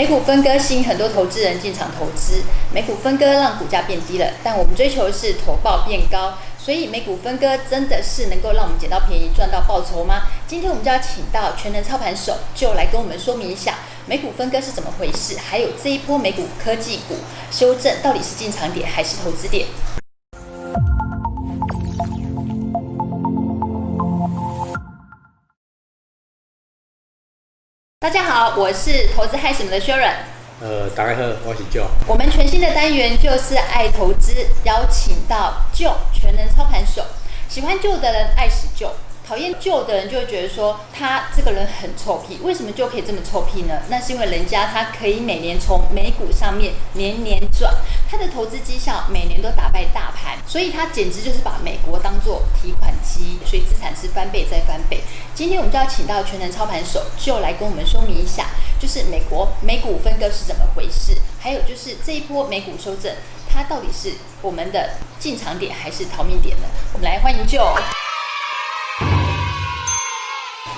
美股分割吸引很多投资人进场投资，美股分割让股价变低了，但我们追求的是投报变高，所以美股分割真的是能够让我们捡到便宜赚到报酬吗？今天我们就要请到全能操盘手就来跟我们说明一下美股分割是怎么回事，还有这一波美股科技股修正到底是进场点还是投资点。大家好，我是投资害什么的 Sharon。呃，大家好，我是 Joe。我们全新的单元就是爱投资，邀请到 Joe 全能操盘手。喜欢 Joe 的人爱死 Joe。讨厌 Joe 的人就会觉得说他这个人很臭屁，为什么就可以这么臭屁呢？那是因为人家他可以每年从美股上面年年赚，他的投资绩效每年都打败大盘，所以他简直就是把美国当做提款机，所以资产是翻倍再翻倍。今天我们就要请到全能操盘手 Joe 来跟我们说明一下，就是美国美股分割是怎么回事，还有就是这一波美股修正，它到底是我们的进场点还是逃命点呢？我们来欢迎 Joe。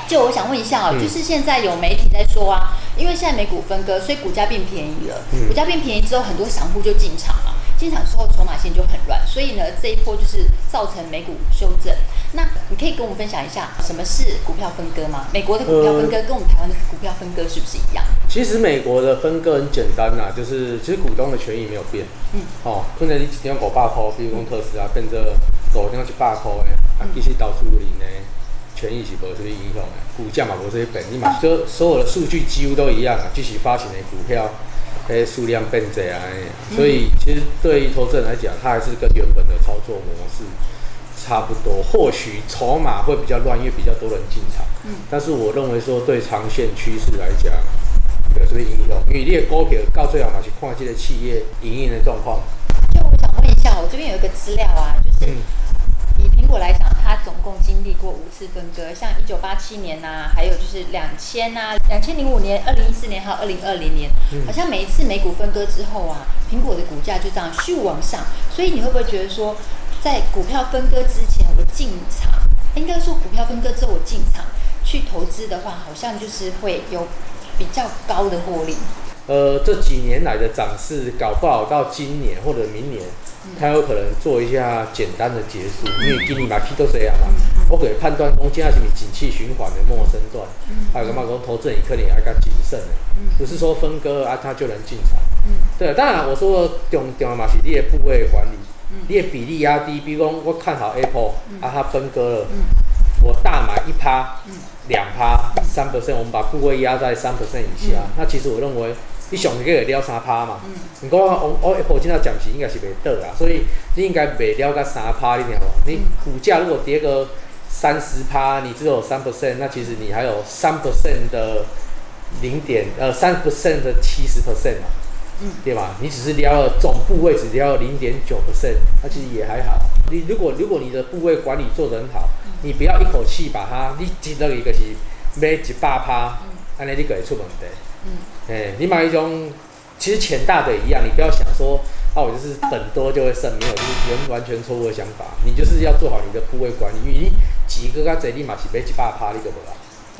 就我想问一下啊、哦，就是现在有媒体在说啊，因为现在美股分割，所以股价变便宜了。股价变便宜之后，很多散户就进场了。进场之后，筹码线就很乱，所以呢，这一波就是造成美股修正。那你可以跟我们分享一下，什么是股票分割吗？美国的股票分割跟我们台湾的股票分割是不是一样？其实美国的分割很简单呐、啊，就是其实股东的权益没有变。嗯。哦，可能你只要五百块，比如讲特斯拉变成五点一百块的，啊，其实到处里呢。权益是无什么影响的，股价嘛无这些变，你嘛就所有的数据几乎都一样啊，即使发行的股票，诶数量变侪啊，所以其实对于投资人来讲，它还是跟原本的操作模式差不多。或许筹码会比较乱，因为比较多人进场，嗯，但是我认为说对长线趋势来讲，有什么影响？因为你的股票到最后嘛是看这个企业营运的状况。就我想问一下，我这边有一个资料啊，就是。嗯以苹果来讲，它总共经历过五次分割，像一九八七年呐、啊，还有就是两千呐，两千零五年、二零一四年还有二零二零年，嗯、好像每一次美股分割之后啊，苹果的股价就这样咻往上。所以你会不会觉得说，在股票分割之前我进场，应该说股票分割之后我进场去投资的话，好像就是会有比较高的获利？呃，这几年来的涨势，搞不好到今年或者明年。他有可能做一下简单的结束，因为今年嘛，气都这样嘛，我可以判断说现在是你景气循环的陌生段，还有干嘛说投资人可能要较谨慎的，不是说分割啊，他就能进场。对，当然我说重重要嘛是你的部位管理，你的比例压低，比如说我看好 Apple 啊，它分割了，我大买一趴、两趴、三 percent，我们把部位压在三 percent 以下，那其实我认为。你上个月了三趴嘛？嗯。你讲我我 Apple 今仔暂时应该是袂倒啦，所以你应该袂了个三趴，你听无？你股价如果跌个三十趴，你只有三 percent，那其实你还有三 percent 的零点呃三 percent 的七十 percent 嘛？嗯。对吧？你只是了了总部位只了零点九 percent，那其实也还好。你如果如果你的部位管理做得很好，你不要一口气把它，你记得一个是买一百趴，安尼你可以出问题。嗯。哎、欸，你买一种，其实钱大的一样，你不要想说，啊，我就是本多就会胜，没有，就是完全错误的想法。你就是要做好你的部位管理，因为你几个个贼立马起飞几百趴，你懂不啦？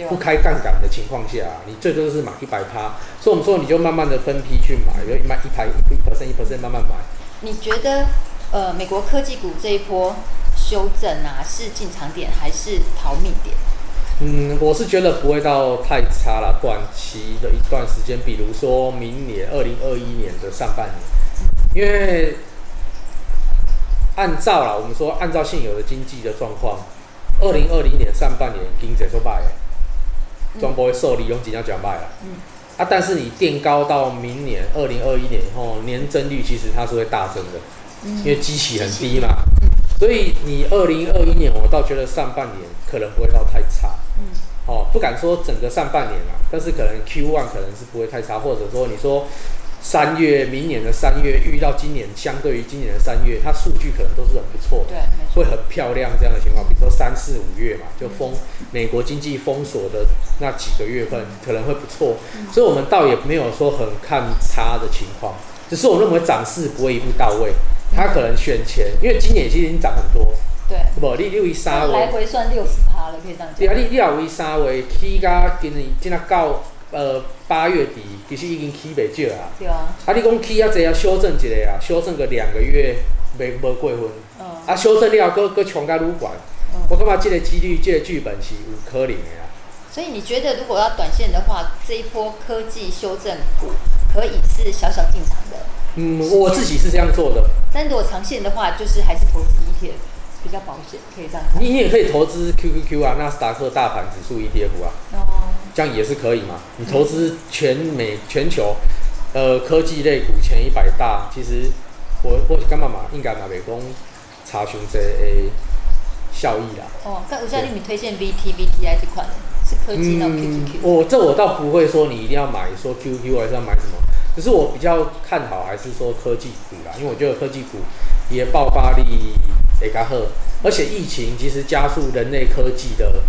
不开杠杆的情况下，你最多就是买一百趴。所以我们说，你就慢慢的分批去买，就买一排一 percent 一 percent 慢慢买。你觉得，呃，美国科技股这一波修正啊，是进场点还是逃命点？嗯，我是觉得不会到太差了，短期的一段时间，比如说明年二零二一年的上半年，因为按照啦，我们说按照现有的经济的状况，二零二零年上半年经济说败了，全部会受利用尽量讲败了，嗯，啊，但是你垫高到明年二零二一年以后，年增率其实它是会大增的，因为基期很低嘛。所以你二零二一年，我倒觉得上半年可能不会到太差，嗯，哦，不敢说整个上半年啦，但是可能 Q one 可能是不会太差，或者说你说三月明年的三月遇到今年，相对于今年的三月，它数据可能都是很不错，对，会很漂亮这样的情况。比如说三四五月嘛，就封美国经济封锁的那几个月份可能会不错，所以我们倒也没有说很看差的情况，只是我认为涨势不会一步到位。它可能选前，因为今年其实已经涨很多。对，不，你六一三位，来回算六十趴了，可以这样讲。对啊，你你六一三位起价今年今啊到呃八月底其实已经起袂少啊。对啊。啊，你讲起啊，这啊修正一下啊，修正个两个月没没过分。嗯。啊，修正了，搁搁冲甲愈悬。嗯。我感觉这个几率，这个剧本是有可能的啊。所以你觉得，如果要短线的话，这一波科技修正股可以是小小进场的？嗯，我自己是这样做的。但如果长线的话，就是还是投资 ETF 比较保险，可以这样。你你也可以投资 QQQ 啊，纳斯达克大盘指数 ETF 啊。哦。这样也是可以嘛？你投资全美全球，呃，科技类股前一百大，其实我我干嘛嘛？应该嘛，袂讲查询这诶效益啦。哦，那吴教练，你推荐 VT VTI 这款是？科技到 QQQ，我这我倒不会说你一定要买说 QQ 还是要买什么，只是我比较看好还是说科技股啦，因为我觉得科技股也爆发力会较好，而且疫情其实加速人类科技的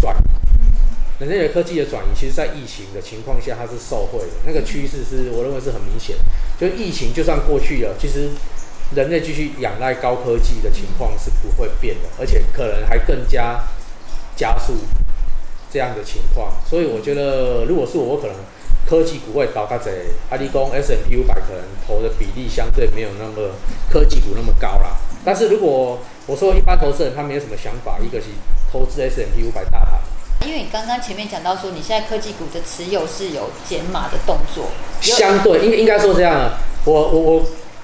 转移，人类的科技的转移，其实在疫情的情况下它是受惠的，那个趋势是我认为是很明显，就疫情就算过去了，其实人类继续仰赖高科技的情况是不会变的，而且可能还更加加速。这样的情况，所以我觉得，如果是我，我可能科技股会倒较济。阿里讲 S&P 五百可能投的比例相对没有那么科技股那么高啦。但是如果我说一般投资人他没有什么想法，一个是投资 S M P 五百大盘。因为你刚刚前面讲到说，你现在科技股的持有是有减码的动作。相对应应该说这样啊，我我我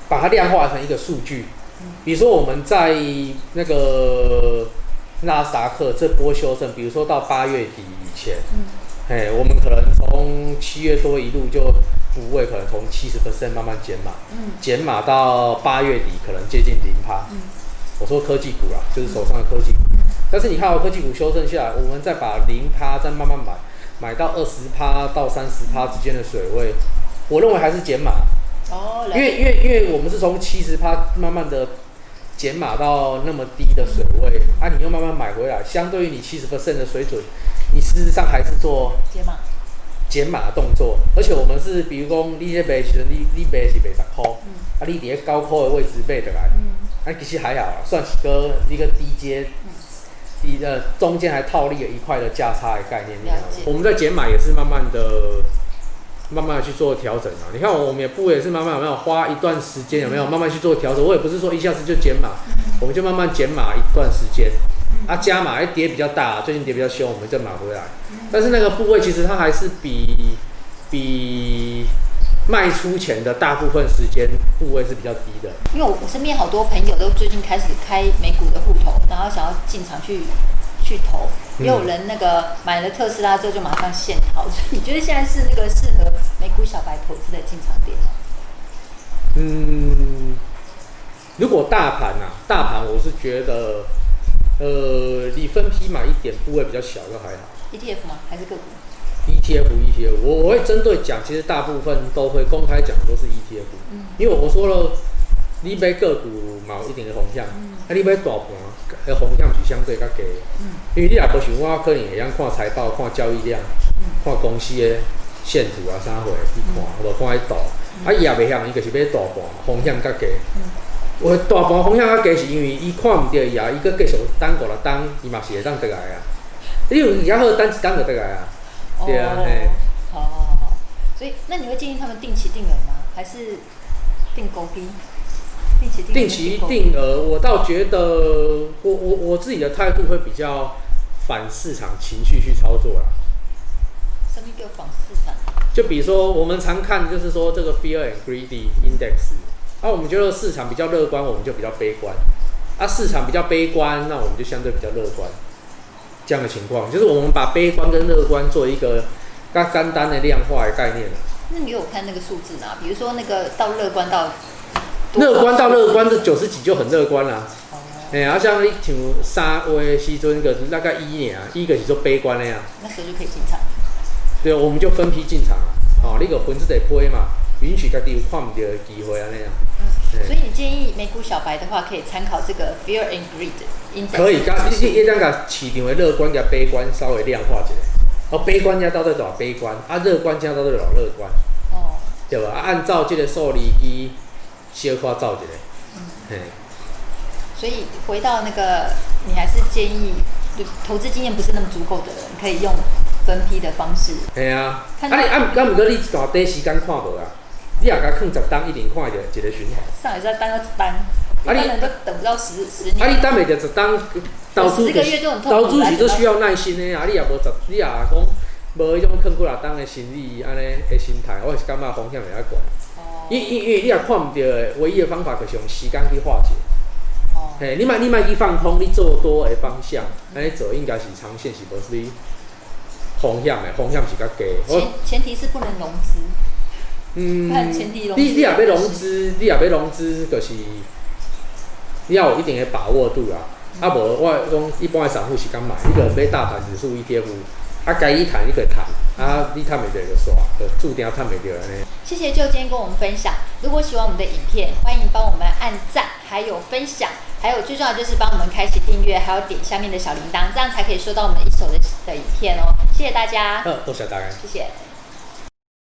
把它量化成一个数据，比如说我们在那个。纳斯达克这波修正，比如说到八月底以前，嗯，哎，我们可能从七月多一路就部位可能从七十 percent 慢慢减码，嗯，减码到八月底可能接近零趴，嗯，我说科技股啦，就是手上的科技股，嗯，但是你看，科技股修正下来，我们再把零趴再慢慢买，买到二十趴到三十趴之间的水位，我认为还是减码，哦，因为因为因为我们是从七十趴慢慢的。减码到那么低的水位，啊，你又慢慢买回来，相对于你七十 percent 的水准，你事实上还是做减码减码的动作。而且我们是，比如说你这边其实你你买是买十块，嗯、啊，你在高块的位置背得来，嗯、啊，其实还好，算是个一个低阶，低的中间还套利了一块的价差的概念。了解。我们在减码也是慢慢的。慢慢的去做调整啊！你看我们也不也是慢慢有没有花一段时间有没有慢慢去做调整？我也不是说一下子就减码，我们就慢慢减码一段时间。啊，加码，一跌比较大，最近跌比较凶，我们再买回来。但是那个部位其实它还是比比卖出前的大部分时间部位是比较低的。因为我我身边好多朋友都最近开始开美股的户头，然后想要进场去。去投，也有人那个买了特斯拉之后就马上现逃，所以你觉得现在是那个适合美股小白投资的进场点吗？嗯，如果大盘啊，大盘我是觉得，呃，你分批买一点，部位比较小就还好。ETF 吗？还是个股？ETF，ETF，我我会针对讲，其实大部分都会公开讲都是 ETF，嗯，因为我说了。你买个股嘛，有一定的风险，嗯、啊，你买大盘，个风险是相对较低，嗯，因为你也不像我可能会晓看财报、看交易量、嗯、看公司的线图啊啥货去看，无看喺大，嗯、啊，伊也袂晓，伊就是买大盘，风险较低。嗯，我大盘风险较低，是因为伊看毋到伊啊，伊阁继续等五六等，伊嘛是会当得来啊。你有比较好等一等就得来啊，哦、对啊，嘿。好好好好，所以那你会建议他们定期定额吗？还是定高低？定期定额，我倒觉得我我我自己的态度会比较反市场情绪去操作啦。什么叫反市场？就比如说我们常看，就是说这个 Fear and Greedy Index，啊，我们觉得市场比较乐观，我们就比较悲观；啊，市场比较悲观，那我们就相对比较乐观。这样的情况，就是我们把悲观跟乐观做一个较简单的量化的概念。那你有看那个数字吗？比如说那个到乐观到。乐观到乐观，的九十几就很乐观啦。哎呀，像你像三月时阵那个大概一年啊，一个是说悲观的呀。那时候就可以进场。对，我们就分批进场啊。哦，那个分子得亏嘛，允许家己有看不到的机会啊那样。嗯。所以你建议美股小白的话，可以参考这个 Fear and Greed。可以，甲你你当个市场的乐观加悲观稍微量化一下。哦，悲观家到底多少悲观？啊，乐观家到底多少乐观？哦。对吧？按照这个数字机。先花造起来，嗯，嘿所以回到那个，你还是建议，就投资经验不是那么足够的人，可以用分批的方式。系啊，啊你啊，咁唔过你一大短时间看无啊？你也甲囥十档，一定看到一个循环。上一次单个单，一般人都等不到十十年。啊，你等袂着十档，投资投资是都需要耐心的啊！你也无十，你也讲无迄种囥几啊档的心理安尼的心态，我是感觉风险会较悬。哦。因因因为你也看唔到的，唯一的方法就是用时间去化解。哦。嘿，你莫你莫去放空，你做多的方向，安尼做应该是长线是无什么风险的，风险是较低。前前提是不能融资。嗯，你你也要融资，你也要融资，就是你要有一定的把握度啊。嗯、啊，无我讲一般的散户是敢买，你个买大盘指数 ETF，啊，该一谈你可以谈，啊，你谈袂着就算，就注定要谈袂着安尼。谢谢 Joe 今天跟我们分享，如果喜欢我们的影片，欢迎帮我们按赞，还有分享，还有最重要就是帮我们开启订阅，还有点下面的小铃铛，这样才可以收到我们一手的的影片哦。谢谢大家。嗯，多谢大家。谢谢。